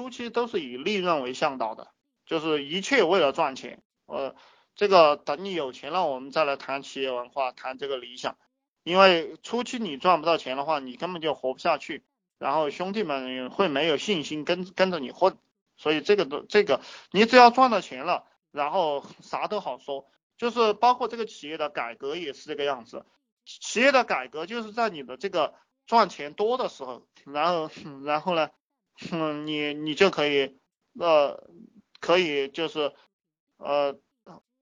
初期都是以利润为向导的，就是一切为了赚钱。呃，这个等你有钱了，我们再来谈企业文化，谈这个理想。因为初期你赚不到钱的话，你根本就活不下去，然后兄弟们会没有信心跟跟着你混。所以这个的这个，你只要赚到钱了，然后啥都好说。就是包括这个企业的改革也是这个样子，企业的改革就是在你的这个赚钱多的时候，然后然后呢，嗯，你你就可以呃可以就是呃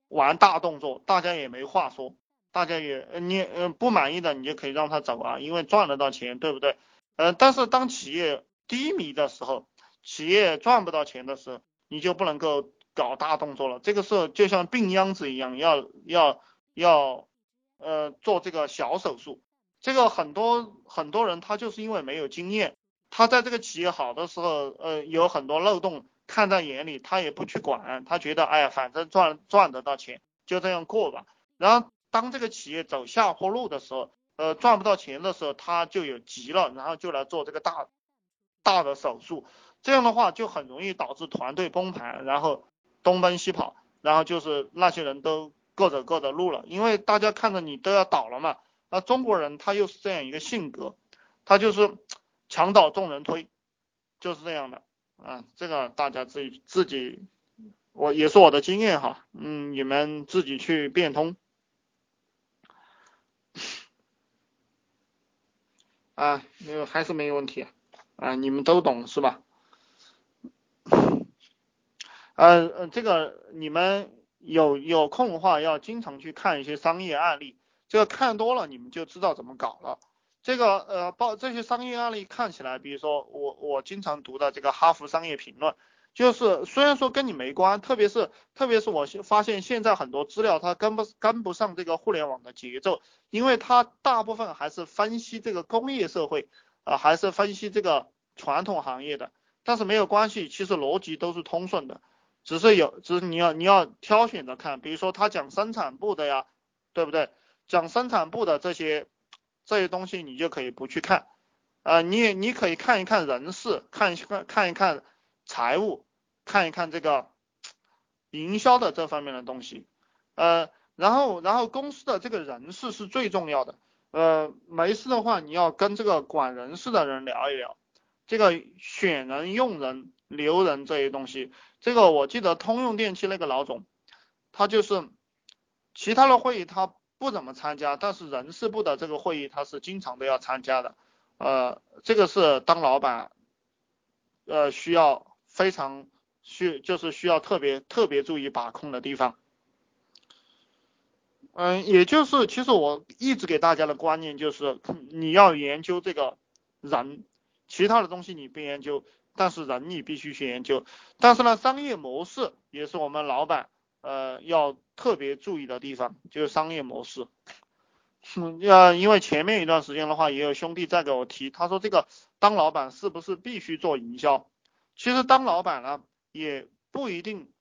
玩大动作，大家也没话说，大家也你呃不满意的你就可以让他走啊，因为赚得到钱，对不对？呃，但是当企业低迷的时候，企业赚不到钱的时候，你就不能够。搞大动作了，这个时候就像病秧子一样，要要要呃做这个小手术。这个很多很多人他就是因为没有经验，他在这个企业好的时候，呃有很多漏洞看在眼里，他也不去管，他觉得哎呀反正赚赚得到钱就这样过吧。然后当这个企业走下坡路的时候，呃赚不到钱的时候，他就有急了，然后就来做这个大大的手术。这样的话就很容易导致团队崩盘，然后。东奔西跑，然后就是那些人都各走各的路了，因为大家看着你都要倒了嘛。那中国人他又是这样一个性格，他就是墙倒众人推，就是这样的啊。这个大家自己自己，我也是我的经验哈，嗯，你们自己去变通。啊，没有还是没有问题啊，你们都懂是吧？呃呃，这个你们有有空的话，要经常去看一些商业案例，这个看多了，你们就知道怎么搞了。这个呃，报这些商业案例看起来，比如说我我经常读的这个《哈佛商业评论》，就是虽然说跟你没关，特别是特别是我发现现在很多资料它跟不跟不上这个互联网的节奏，因为它大部分还是分析这个工业社会啊，还是分析这个传统行业的，但是没有关系，其实逻辑都是通顺的。只是有，只是你要你要挑选着看，比如说他讲生产部的呀，对不对？讲生产部的这些这些东西你就可以不去看，呃，你你可以看一看人事，看一看看一看财务，看一看这个营销的这方面的东西，呃，然后然后公司的这个人事是最重要的，呃，没事的话你要跟这个管人事的人聊一聊，这个选人用人。留人这些东西，这个我记得通用电器那个老总，他就是其他的会议他不怎么参加，但是人事部的这个会议他是经常都要参加的，呃，这个是当老板，呃，需要非常需就是需要特别特别注意把控的地方。嗯，也就是其实我一直给大家的观念就是你要研究这个人，其他的东西你不研究。但是人你必须去研究，但是呢，商业模式也是我们老板呃要特别注意的地方，就是商业模式。嗯，要因为前面一段时间的话，也有兄弟在给我提，他说这个当老板是不是必须做营销？其实当老板呢，也不一定